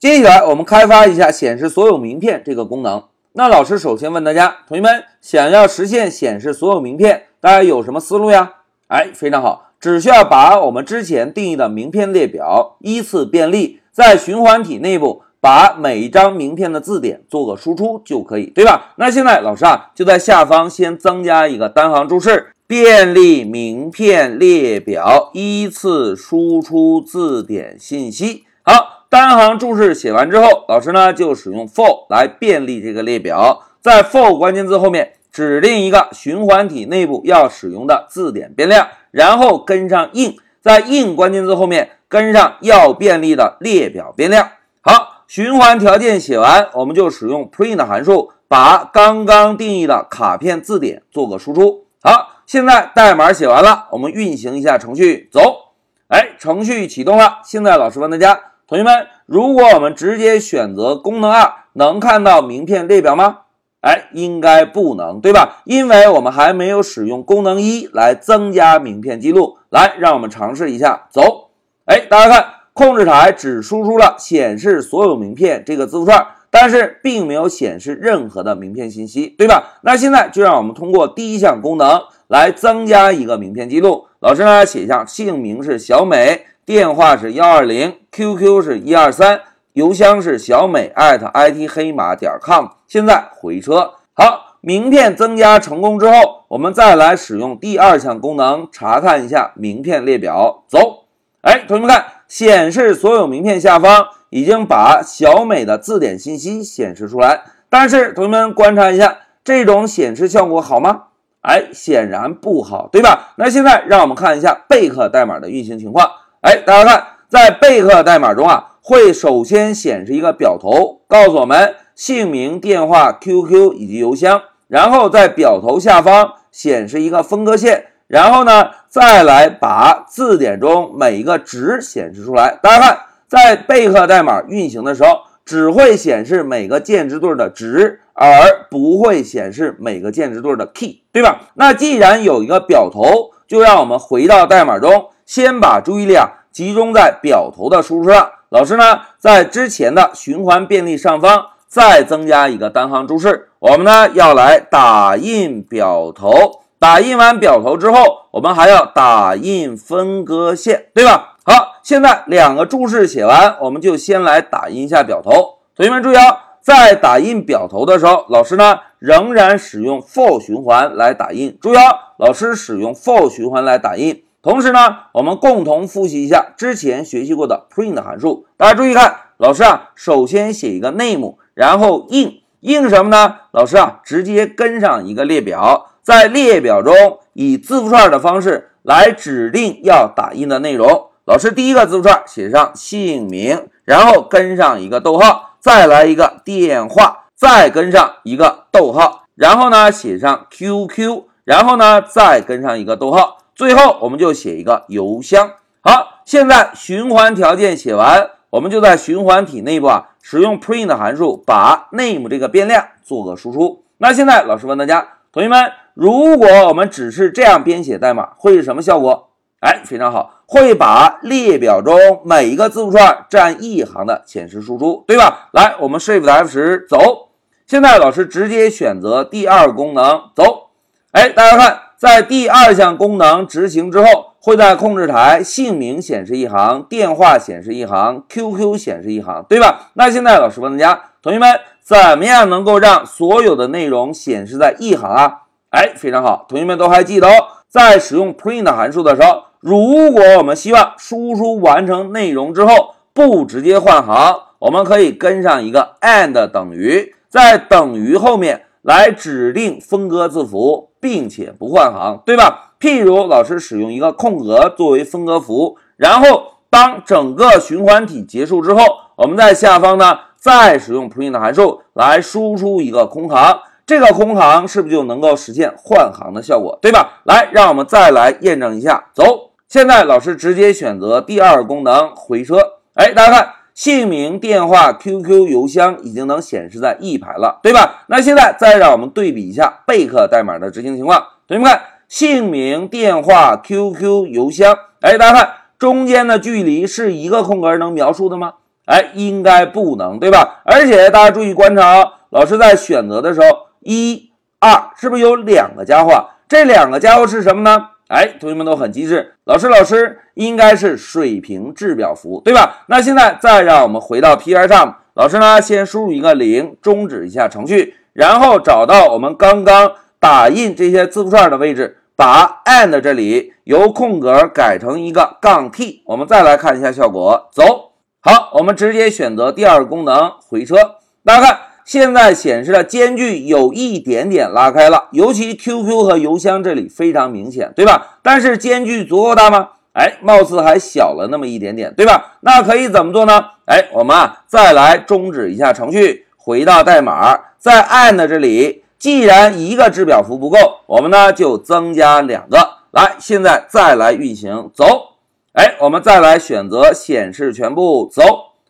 接下来我们开发一下显示所有名片这个功能。那老师首先问大家，同学们想要实现显示所有名片，大家有什么思路呀？哎，非常好，只需要把我们之前定义的名片列表依次便利，在循环体内部把每一张名片的字典做个输出就可以，对吧？那现在老师啊就在下方先增加一个单行注释：便利名片列表依次输出字典信息。好，单行注释写完之后，老师呢就使用 for 来便利这个列表，在 for 关键字后面。指定一个循环体内部要使用的字典变量，然后跟上 in，在 in 关键字后面跟上要便利的列表变量。好，循环条件写完，我们就使用 print 函数把刚刚定义的卡片字典做个输出。好，现在代码写完了，我们运行一下程序，走。哎，程序启动了。现在老师问大家，同学们，如果我们直接选择功能二，能看到名片列表吗？哎，应该不能，对吧？因为我们还没有使用功能一来增加名片记录。来，让我们尝试一下，走。哎，大家看，控制台只输出了显示所有名片这个字符串，但是并没有显示任何的名片信息，对吧？那现在就让我们通过第一项功能来增加一个名片记录。老师呢，写下姓名是小美，电话是幺二零，QQ 是一二三。邮箱是小美艾特 it 黑马点 com。现在回车，好，名片增加成功之后，我们再来使用第二项功能查看一下名片列表。走，哎，同学们看，显示所有名片下方已经把小美的字典信息显示出来。但是同学们观察一下，这种显示效果好吗？哎，显然不好，对吧？那现在让我们看一下贝克代码的运行情况。哎，大家看，在备课代码中啊。会首先显示一个表头，告诉我们姓名、电话、QQ 以及邮箱，然后在表头下方显示一个分割线，然后呢，再来把字典中每一个值显示出来。大家看，在备课代码运行的时候，只会显示每个键值对的值，而不会显示每个键值对的 key，对吧？那既然有一个表头，就让我们回到代码中，先把注意力啊集中在表头的输出上。老师呢，在之前的循环便利上方再增加一个单行注释，我们呢要来打印表头。打印完表头之后，我们还要打印分割线，对吧？好，现在两个注释写完，我们就先来打印一下表头。同学们注意啊，在打印表头的时候，老师呢仍然使用 for 循环来打印。注意啊，老师使用 for 循环来打印。同时呢，我们共同复习一下之前学习过的 print 函数。大家注意看，老师啊，首先写一个 name，然后 in in 什么呢？老师啊，直接跟上一个列表，在列表中以字符串的方式来指定要打印的内容。老师第一个字符串写上姓名，然后跟上一个逗号，再来一个电话，再跟上一个逗号，然后呢写上 QQ，然后呢再跟上一个逗号。最后，我们就写一个邮箱。好，现在循环条件写完，我们就在循环体内部啊，使用 print 函数把 name 这个变量做个输出。那现在老师问大家，同学们，如果我们只是这样编写代码，会是什么效果？哎，非常好，会把列表中每一个字符串占一行的显示输出，对吧？来，我们 Shift F 十走。现在老师直接选择第二功能走。哎，大家看。在第二项功能执行之后，会在控制台姓名显示一行，电话显示一行，QQ 显示一行，对吧？那现在老师问大家，同学们怎么样能够让所有的内容显示在一行啊？哎，非常好，同学们都还记得哦。在使用 print 函数的时候，如果我们希望输出完成内容之后不直接换行，我们可以跟上一个 and 等于，在等于后面来指定分割字符。并且不换行，对吧？譬如老师使用一个空格作为分割符，然后当整个循环体结束之后，我们在下方呢再使用 print 函数来输出一个空行，这个空行是不是就能够实现换行的效果，对吧？来，让我们再来验证一下。走，现在老师直接选择第二功能回车。哎，大家看。姓名、电话、QQ、邮箱已经能显示在一排了，对吧？那现在再让我们对比一下贝克代码的执行情况。同学们看，姓名、电话、QQ、邮箱，哎，大家看中间的距离是一个空格能描述的吗？哎，应该不能，对吧？而且大家注意观察啊，老师在选择的时候，一、二是不是有两个家伙？这两个家伙是什么呢？哎，同学们都很机智。老师，老师应该是水平制表符，对吧？那现在再让我们回到 Pycharm，老师呢先输入一个零，终止一下程序，然后找到我们刚刚打印这些字符串的位置，把 and 这里由空格改成一个杠 t。我们再来看一下效果，走，好，我们直接选择第二个功能回车，大家看。现在显示的间距有一点点拉开了，尤其 QQ 和邮箱这里非常明显，对吧？但是间距足够大吗？哎，貌似还小了那么一点点，对吧？那可以怎么做呢？哎，我们啊再来终止一下程序，回到代码，在 and 这里，既然一个制表符不够，我们呢就增加两个。来，现在再来运行，走。哎，我们再来选择显示全部，走。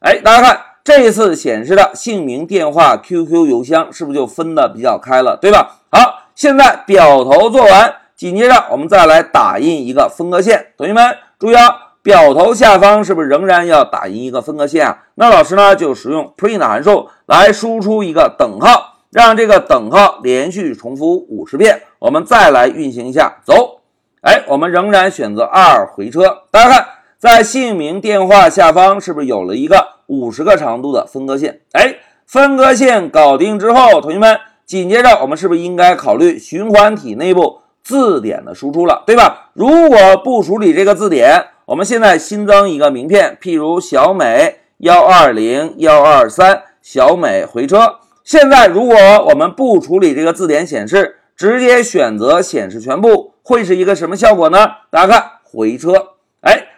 哎，大家看。这一次显示的姓名、电话、QQ、邮箱是不是就分的比较开了，对吧？好，现在表头做完，紧接着我们再来打印一个分割线。同学们注意啊，表头下方是不是仍然要打印一个分割线啊？那老师呢就使用 print 函数来输出一个等号，让这个等号连续重复五十遍。我们再来运行一下，走。哎，我们仍然选择二回车。大家看，在姓名、电话下方是不是有了一个？五十个长度的分割线，哎，分割线搞定之后，同学们，紧接着我们是不是应该考虑循环体内部字典的输出了，对吧？如果不处理这个字典，我们现在新增一个名片，譬如小美幺二零幺二三，小美回车。现在如果我们不处理这个字典显示，直接选择显示全部，会是一个什么效果呢？大家看，回车，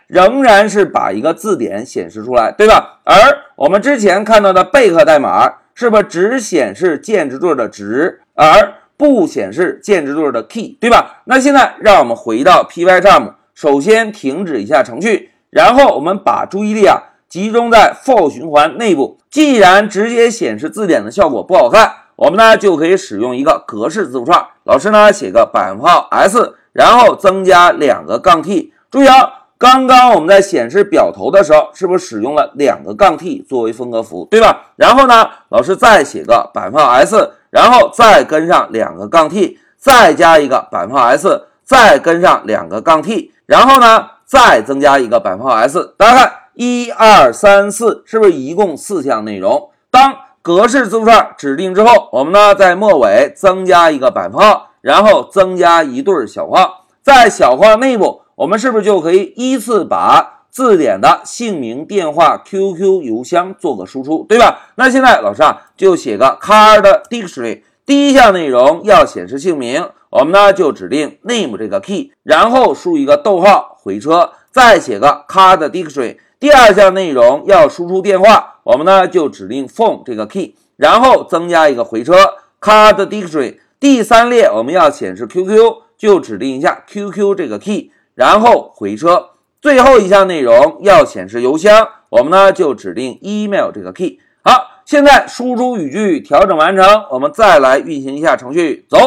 仍然是把一个字典显示出来，对吧？而我们之前看到的贝壳代码是不是只显示键值对的值，而不显示键值对的 key，对吧？那现在让我们回到 Pycharm，首先停止一下程序，然后我们把注意力啊集中在 for 循环内部。既然直接显示字典的效果不好看，我们呢就可以使用一个格式字符串。老师呢写个百分号 s，然后增加两个杠 t。注意啊。刚刚我们在显示表头的时候，是不是使用了两个杠 t 作为分割符，对吧？然后呢，老师再写个百分号 s，然后再跟上两个杠 t，再加一个百分号 s，再跟上两个杠 t，然后呢，再增加一个百分号 s。大家看，一二三四，是不是一共四项内容？当格式字符串指定之后，我们呢在末尾增加一个百分号，然后增加一对小括号，在小括号内部。我们是不是就可以依次把字典的姓名、电话、QQ、邮箱做个输出，对吧？那现在老师啊就写个 card dictionary，第一项内容要显示姓名，我们呢就指定 name 这个 key，然后输一个逗号回车，再写个 card dictionary。第二项内容要输出电话，我们呢就指定 phone 这个 key，然后增加一个回车 card dictionary。第三列我们要显示 QQ，就指定一下 QQ 这个 key。然后回车，最后一项内容要显示邮箱，我们呢就指定 email 这个 key。好，现在输出语句调整完成，我们再来运行一下程序，走。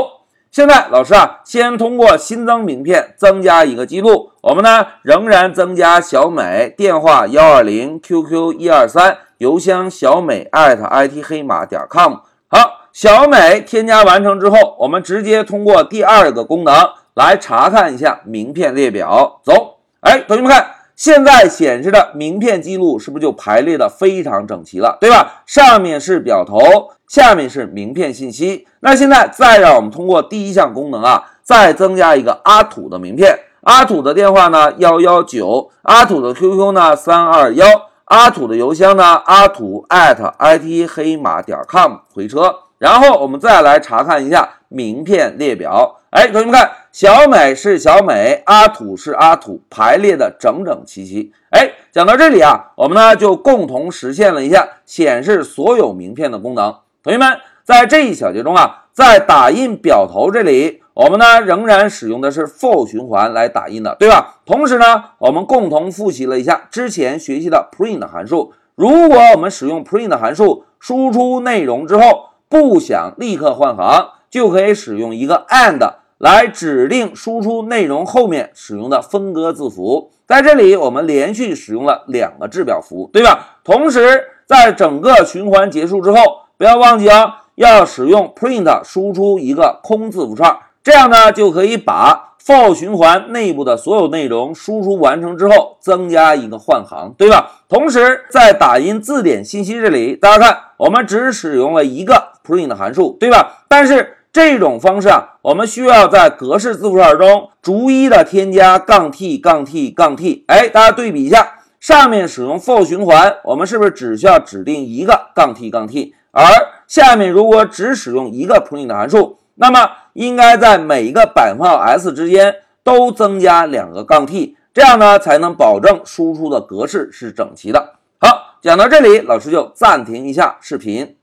现在老师啊，先通过新增名片增加一个记录，我们呢仍然增加小美电话幺二零，QQ 一二三，邮箱小美艾特 it 黑马点 com。好，小美添加完成之后，我们直接通过第二个功能。来查看一下名片列表，走，哎，同学们看，现在显示的名片记录是不是就排列的非常整齐了，对吧？上面是表头，下面是名片信息。那现在再让我们通过第一项功能啊，再增加一个阿土的名片，阿土的电话呢幺幺九，阿土的 QQ 呢三二幺，阿土的邮箱呢阿土 it 黑马点 com 回车，然后我们再来查看一下名片列表。哎，同学们看，小美是小美，阿土是阿土，排列的整整齐齐。哎，讲到这里啊，我们呢就共同实现了一下显示所有名片的功能。同学们，在这一小节中啊，在打印表头这里，我们呢仍然使用的是 for 循环来打印的，对吧？同时呢，我们共同复习了一下之前学习的 print 函数。如果我们使用 print 函数输出内容之后，不想立刻换行，就可以使用一个 and。来指定输出内容后面使用的分割字符。在这里，我们连续使用了两个制表符，对吧？同时，在整个循环结束之后，不要忘记啊，要使用 print 输出一个空字符串，这样呢就可以把 for 循环内部的所有内容输出完成之后，增加一个换行，对吧？同时，在打印字典信息这里，大家看，我们只使用了一个 print 函数，对吧？但是这种方式啊，我们需要在格式字符串中逐一的添加杠 t 杠 t 杠 t。哎，大家对比一下，上面使用 for 循环，我们是不是只需要指定一个杠 t 杠 t？而下面如果只使用一个 print 函数，那么应该在每一个百分号 s 之间都增加两个杠 t，这样呢才能保证输出的格式是整齐的。好，讲到这里，老师就暂停一下视频。